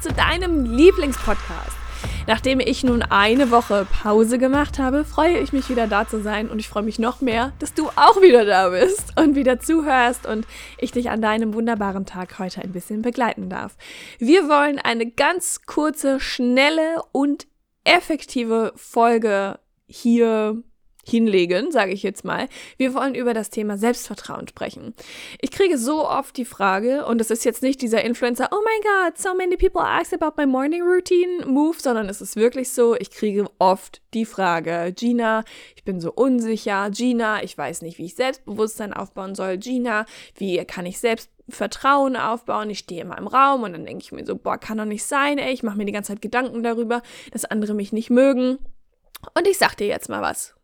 zu deinem Lieblingspodcast. Nachdem ich nun eine Woche Pause gemacht habe, freue ich mich wieder da zu sein und ich freue mich noch mehr, dass du auch wieder da bist und wieder zuhörst und ich dich an deinem wunderbaren Tag heute ein bisschen begleiten darf. Wir wollen eine ganz kurze, schnelle und effektive Folge hier hinlegen, sage ich jetzt mal. Wir wollen über das Thema Selbstvertrauen sprechen. Ich kriege so oft die Frage, und es ist jetzt nicht dieser Influencer, oh my God, so many people ask about my morning routine move, sondern es ist wirklich so, ich kriege oft die Frage, Gina, ich bin so unsicher, Gina, ich weiß nicht, wie ich Selbstbewusstsein aufbauen soll, Gina, wie kann ich selbst Vertrauen aufbauen. Ich stehe immer im Raum und dann denke ich mir so, boah, kann doch nicht sein, ey. Ich mache mir die ganze Zeit Gedanken darüber, dass andere mich nicht mögen. Und ich sag dir jetzt mal was.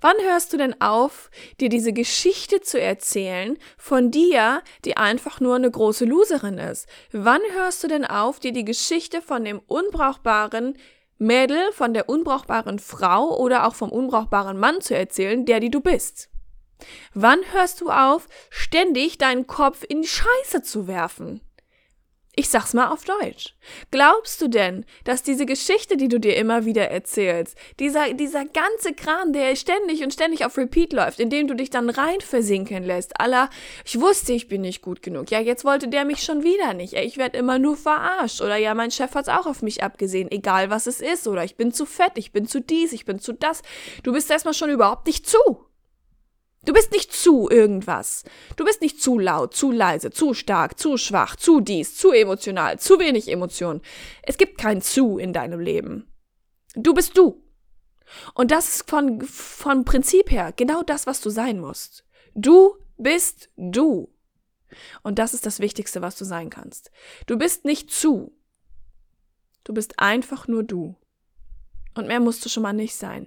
Wann hörst du denn auf, dir diese Geschichte zu erzählen von dir, die einfach nur eine große Loserin ist? Wann hörst du denn auf, dir die Geschichte von dem unbrauchbaren Mädel, von der unbrauchbaren Frau oder auch vom unbrauchbaren Mann zu erzählen, der die du bist? Wann hörst du auf, ständig deinen Kopf in die Scheiße zu werfen? Ich sag's mal auf Deutsch. Glaubst du denn, dass diese Geschichte, die du dir immer wieder erzählst, dieser, dieser ganze Kram, der ständig und ständig auf Repeat läuft, in dem du dich dann rein versinken lässt, aller, ich wusste, ich bin nicht gut genug, ja, jetzt wollte der mich schon wieder nicht, ich werde immer nur verarscht, oder ja, mein Chef hat's auch auf mich abgesehen, egal was es ist, oder ich bin zu fett, ich bin zu dies, ich bin zu das, du bist erstmal schon überhaupt nicht zu. Du bist nicht zu irgendwas. Du bist nicht zu laut, zu leise, zu stark, zu schwach, zu dies, zu emotional, zu wenig Emotion. Es gibt kein zu in deinem Leben. Du bist du. Und das ist von, von Prinzip her genau das, was du sein musst. Du bist du. Und das ist das Wichtigste, was du sein kannst. Du bist nicht zu. Du bist einfach nur du. Und mehr musst du schon mal nicht sein.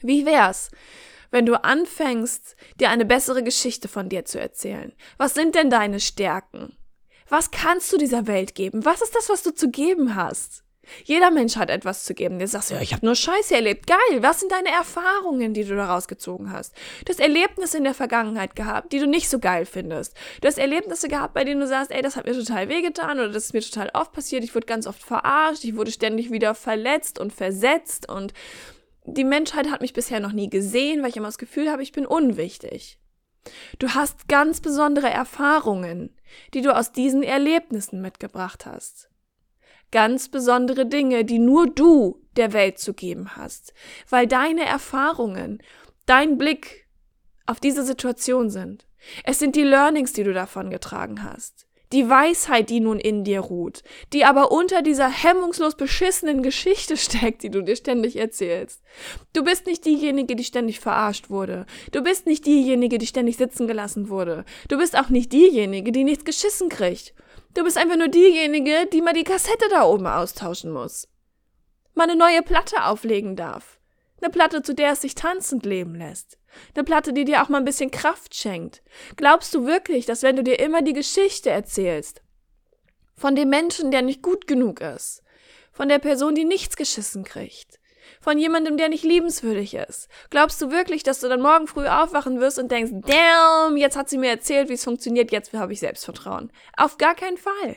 Wie wär's, wenn du anfängst, dir eine bessere Geschichte von dir zu erzählen. Was sind denn deine Stärken? Was kannst du dieser Welt geben? Was ist das, was du zu geben hast? Jeder Mensch hat etwas zu geben. Du sagst, ja, ich habe nur Scheiße erlebt. Geil. Was sind deine Erfahrungen, die du daraus gezogen hast? Du hast Erlebnisse in der Vergangenheit gehabt, die du nicht so geil findest. Du hast Erlebnisse gehabt, bei denen du sagst, ey, das hat mir total wehgetan oder das ist mir total oft passiert. Ich wurde ganz oft verarscht. Ich wurde ständig wieder verletzt und versetzt und die Menschheit hat mich bisher noch nie gesehen, weil ich immer das Gefühl habe, ich bin unwichtig. Du hast ganz besondere Erfahrungen, die du aus diesen Erlebnissen mitgebracht hast. Ganz besondere Dinge, die nur du der Welt zu geben hast, weil deine Erfahrungen, dein Blick auf diese Situation sind. Es sind die Learnings, die du davon getragen hast die Weisheit, die nun in dir ruht, die aber unter dieser hemmungslos beschissenen Geschichte steckt, die du dir ständig erzählst. Du bist nicht diejenige, die ständig verarscht wurde. Du bist nicht diejenige, die ständig sitzen gelassen wurde. Du bist auch nicht diejenige, die nichts geschissen kriegt. Du bist einfach nur diejenige, die mal die Kassette da oben austauschen muss. Mal eine neue Platte auflegen darf. Eine Platte, zu der es sich tanzend leben lässt. Eine Platte, die dir auch mal ein bisschen Kraft schenkt. Glaubst du wirklich, dass wenn du dir immer die Geschichte erzählst, von dem Menschen, der nicht gut genug ist, von der Person, die nichts geschissen kriegt, von jemandem, der nicht liebenswürdig ist, glaubst du wirklich, dass du dann morgen früh aufwachen wirst und denkst, damn, jetzt hat sie mir erzählt, wie es funktioniert, jetzt habe ich Selbstvertrauen? Auf gar keinen Fall.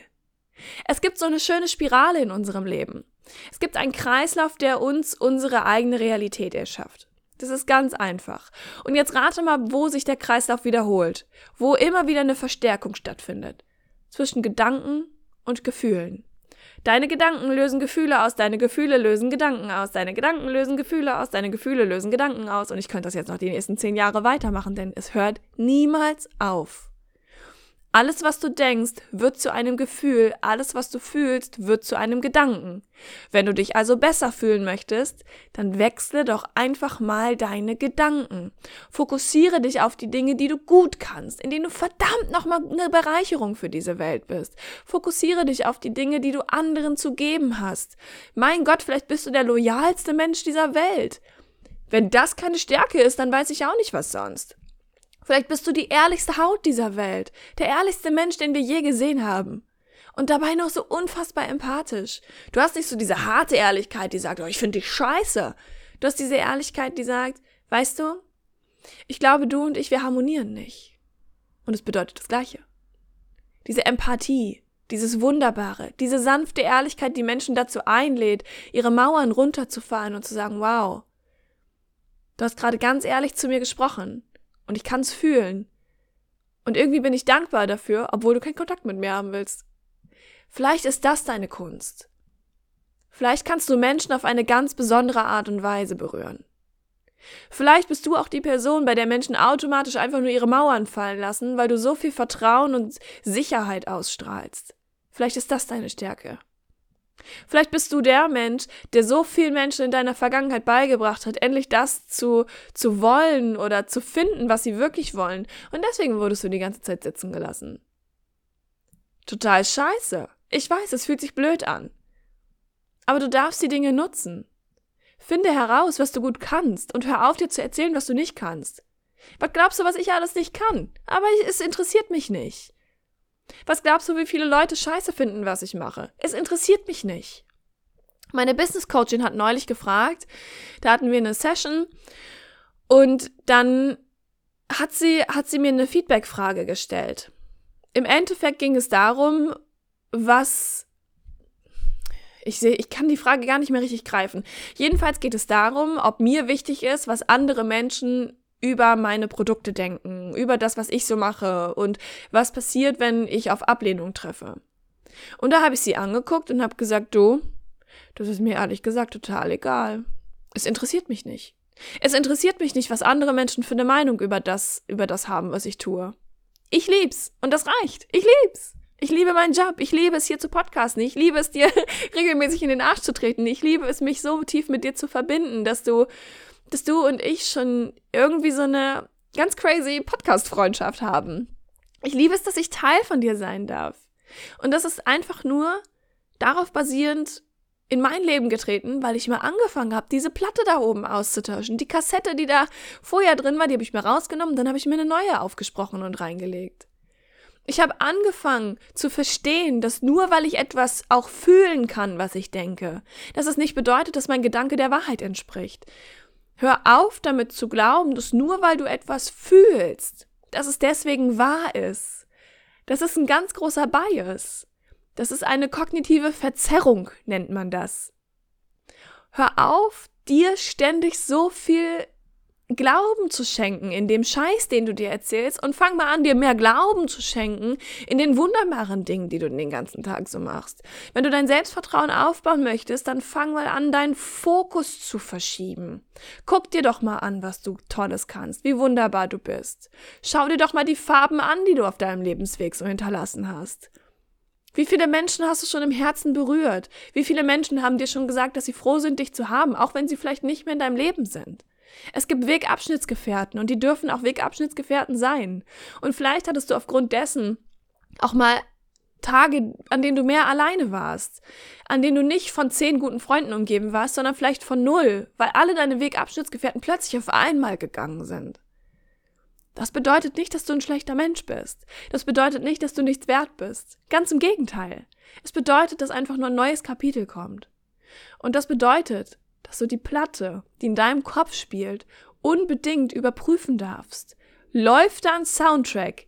Es gibt so eine schöne Spirale in unserem Leben. Es gibt einen Kreislauf, der uns unsere eigene Realität erschafft. Das ist ganz einfach. Und jetzt rate mal, wo sich der Kreislauf wiederholt, wo immer wieder eine Verstärkung stattfindet. Zwischen Gedanken und Gefühlen. Deine Gedanken lösen Gefühle aus, deine Gefühle lösen Gedanken aus, deine Gedanken lösen Gefühle aus, deine Gefühle lösen Gedanken aus. Und ich könnte das jetzt noch die nächsten zehn Jahre weitermachen, denn es hört niemals auf. Alles, was du denkst, wird zu einem Gefühl, alles, was du fühlst, wird zu einem Gedanken. Wenn du dich also besser fühlen möchtest, dann wechsle doch einfach mal deine Gedanken. Fokussiere dich auf die Dinge, die du gut kannst, in denen du verdammt nochmal eine Bereicherung für diese Welt bist. Fokussiere dich auf die Dinge, die du anderen zu geben hast. Mein Gott, vielleicht bist du der loyalste Mensch dieser Welt. Wenn das keine Stärke ist, dann weiß ich auch nicht, was sonst. Vielleicht bist du die ehrlichste Haut dieser Welt, der ehrlichste Mensch, den wir je gesehen haben. Und dabei noch so unfassbar empathisch. Du hast nicht so diese harte Ehrlichkeit, die sagt, oh, ich finde dich scheiße. Du hast diese Ehrlichkeit, die sagt, weißt du, ich glaube, du und ich, wir harmonieren nicht. Und es bedeutet das Gleiche. Diese Empathie, dieses Wunderbare, diese sanfte Ehrlichkeit, die Menschen dazu einlädt, ihre Mauern runterzufahren und zu sagen, wow, du hast gerade ganz ehrlich zu mir gesprochen. Und ich kann es fühlen. Und irgendwie bin ich dankbar dafür, obwohl du keinen Kontakt mit mir haben willst. Vielleicht ist das deine Kunst. Vielleicht kannst du Menschen auf eine ganz besondere Art und Weise berühren. Vielleicht bist du auch die Person, bei der Menschen automatisch einfach nur ihre Mauern fallen lassen, weil du so viel Vertrauen und Sicherheit ausstrahlst. Vielleicht ist das deine Stärke. Vielleicht bist du der Mensch, der so vielen Menschen in deiner Vergangenheit beigebracht hat, endlich das zu, zu wollen oder zu finden, was sie wirklich wollen. Und deswegen wurdest du die ganze Zeit sitzen gelassen. Total scheiße. Ich weiß, es fühlt sich blöd an. Aber du darfst die Dinge nutzen. Finde heraus, was du gut kannst und hör auf dir zu erzählen, was du nicht kannst. Was glaubst du, was ich alles nicht kann? Aber es interessiert mich nicht. Was glaubst du, wie viele Leute scheiße finden, was ich mache? Es interessiert mich nicht. Meine Business Coachin hat neulich gefragt, da hatten wir eine Session und dann hat sie, hat sie mir eine Feedback-Frage gestellt. Im Endeffekt ging es darum, was ich sehe, ich kann die Frage gar nicht mehr richtig greifen. Jedenfalls geht es darum, ob mir wichtig ist, was andere Menschen über meine Produkte denken, über das, was ich so mache und was passiert, wenn ich auf Ablehnung treffe. Und da habe ich sie angeguckt und habe gesagt, du, das ist mir ehrlich gesagt total egal. Es interessiert mich nicht. Es interessiert mich nicht, was andere Menschen für eine Meinung über das, über das haben, was ich tue. Ich lieb's und das reicht. Ich lieb's. Ich liebe meinen Job. Ich liebe es hier zu podcasten. Ich liebe es dir regelmäßig in den Arsch zu treten. Ich liebe es mich so tief mit dir zu verbinden, dass du dass du und ich schon irgendwie so eine ganz crazy Podcast-Freundschaft haben. Ich liebe es, dass ich Teil von dir sein darf. Und das ist einfach nur darauf basierend in mein Leben getreten, weil ich mal angefangen habe, diese Platte da oben auszutauschen. Die Kassette, die da vorher drin war, die habe ich mir rausgenommen, dann habe ich mir eine neue aufgesprochen und reingelegt. Ich habe angefangen zu verstehen, dass nur weil ich etwas auch fühlen kann, was ich denke, dass es nicht bedeutet, dass mein Gedanke der Wahrheit entspricht. Hör auf damit zu glauben, dass nur weil du etwas fühlst, dass es deswegen wahr ist. Das ist ein ganz großer Bias. Das ist eine kognitive Verzerrung, nennt man das. Hör auf, dir ständig so viel Glauben zu schenken in dem Scheiß, den du dir erzählst und fang mal an, dir mehr Glauben zu schenken in den wunderbaren Dingen, die du den ganzen Tag so machst. Wenn du dein Selbstvertrauen aufbauen möchtest, dann fang mal an, deinen Fokus zu verschieben. Guck dir doch mal an, was du Tolles kannst, wie wunderbar du bist. Schau dir doch mal die Farben an, die du auf deinem Lebensweg so hinterlassen hast. Wie viele Menschen hast du schon im Herzen berührt? Wie viele Menschen haben dir schon gesagt, dass sie froh sind, dich zu haben, auch wenn sie vielleicht nicht mehr in deinem Leben sind? Es gibt Wegabschnittsgefährten und die dürfen auch Wegabschnittsgefährten sein. Und vielleicht hattest du aufgrund dessen auch mal Tage, an denen du mehr alleine warst, an denen du nicht von zehn guten Freunden umgeben warst, sondern vielleicht von null, weil alle deine Wegabschnittsgefährten plötzlich auf einmal gegangen sind. Das bedeutet nicht, dass du ein schlechter Mensch bist. Das bedeutet nicht, dass du nichts wert bist. Ganz im Gegenteil. Es bedeutet, dass einfach nur ein neues Kapitel kommt. Und das bedeutet, dass du die Platte, die in deinem Kopf spielt, unbedingt überprüfen darfst. Läuft da ein Soundtrack,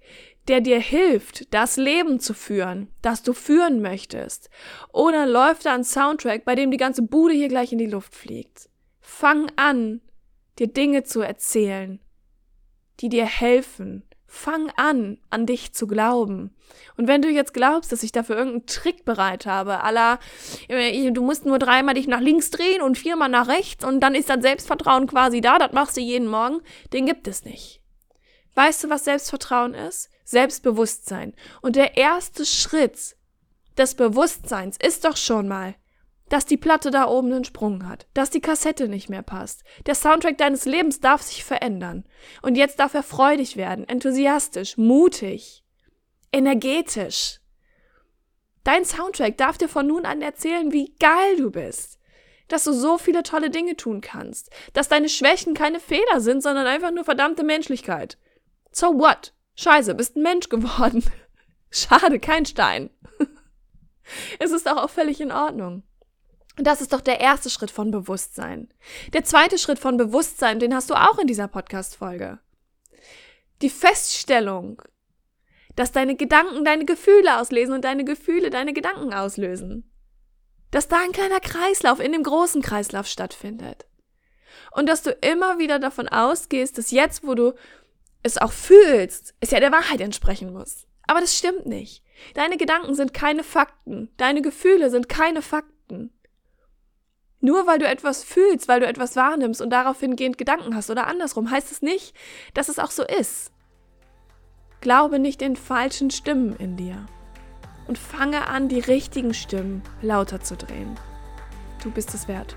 der dir hilft, das Leben zu führen, das du führen möchtest? Oder läuft da ein Soundtrack, bei dem die ganze Bude hier gleich in die Luft fliegt? Fang an, dir Dinge zu erzählen, die dir helfen, Fang an, an dich zu glauben. Und wenn du jetzt glaubst, dass ich dafür irgendeinen Trick bereit habe, aller, du musst nur dreimal dich nach links drehen und viermal nach rechts und dann ist das Selbstvertrauen quasi da, das machst du jeden Morgen, den gibt es nicht. Weißt du, was Selbstvertrauen ist? Selbstbewusstsein. Und der erste Schritt des Bewusstseins ist doch schon mal, dass die Platte da oben einen Sprung hat, dass die Kassette nicht mehr passt. Der Soundtrack deines Lebens darf sich verändern. Und jetzt darf er freudig werden, enthusiastisch, mutig, energetisch. Dein Soundtrack darf dir von nun an erzählen, wie geil du bist. Dass du so viele tolle Dinge tun kannst. Dass deine Schwächen keine Fehler sind, sondern einfach nur verdammte Menschlichkeit. So what? Scheiße, bist ein Mensch geworden. Schade, kein Stein. es ist auch, auch völlig in Ordnung. Und das ist doch der erste Schritt von Bewusstsein. Der zweite Schritt von Bewusstsein, den hast du auch in dieser Podcast-Folge. Die Feststellung, dass deine Gedanken deine Gefühle auslesen und deine Gefühle deine Gedanken auslösen. Dass da ein kleiner Kreislauf in dem großen Kreislauf stattfindet. Und dass du immer wieder davon ausgehst, dass jetzt, wo du es auch fühlst, es ja der Wahrheit entsprechen muss. Aber das stimmt nicht. Deine Gedanken sind keine Fakten. Deine Gefühle sind keine Fakten. Nur weil du etwas fühlst, weil du etwas wahrnimmst und darauf hingehend Gedanken hast oder andersrum, heißt es nicht, dass es auch so ist. Glaube nicht den falschen Stimmen in dir und fange an, die richtigen Stimmen lauter zu drehen. Du bist es wert.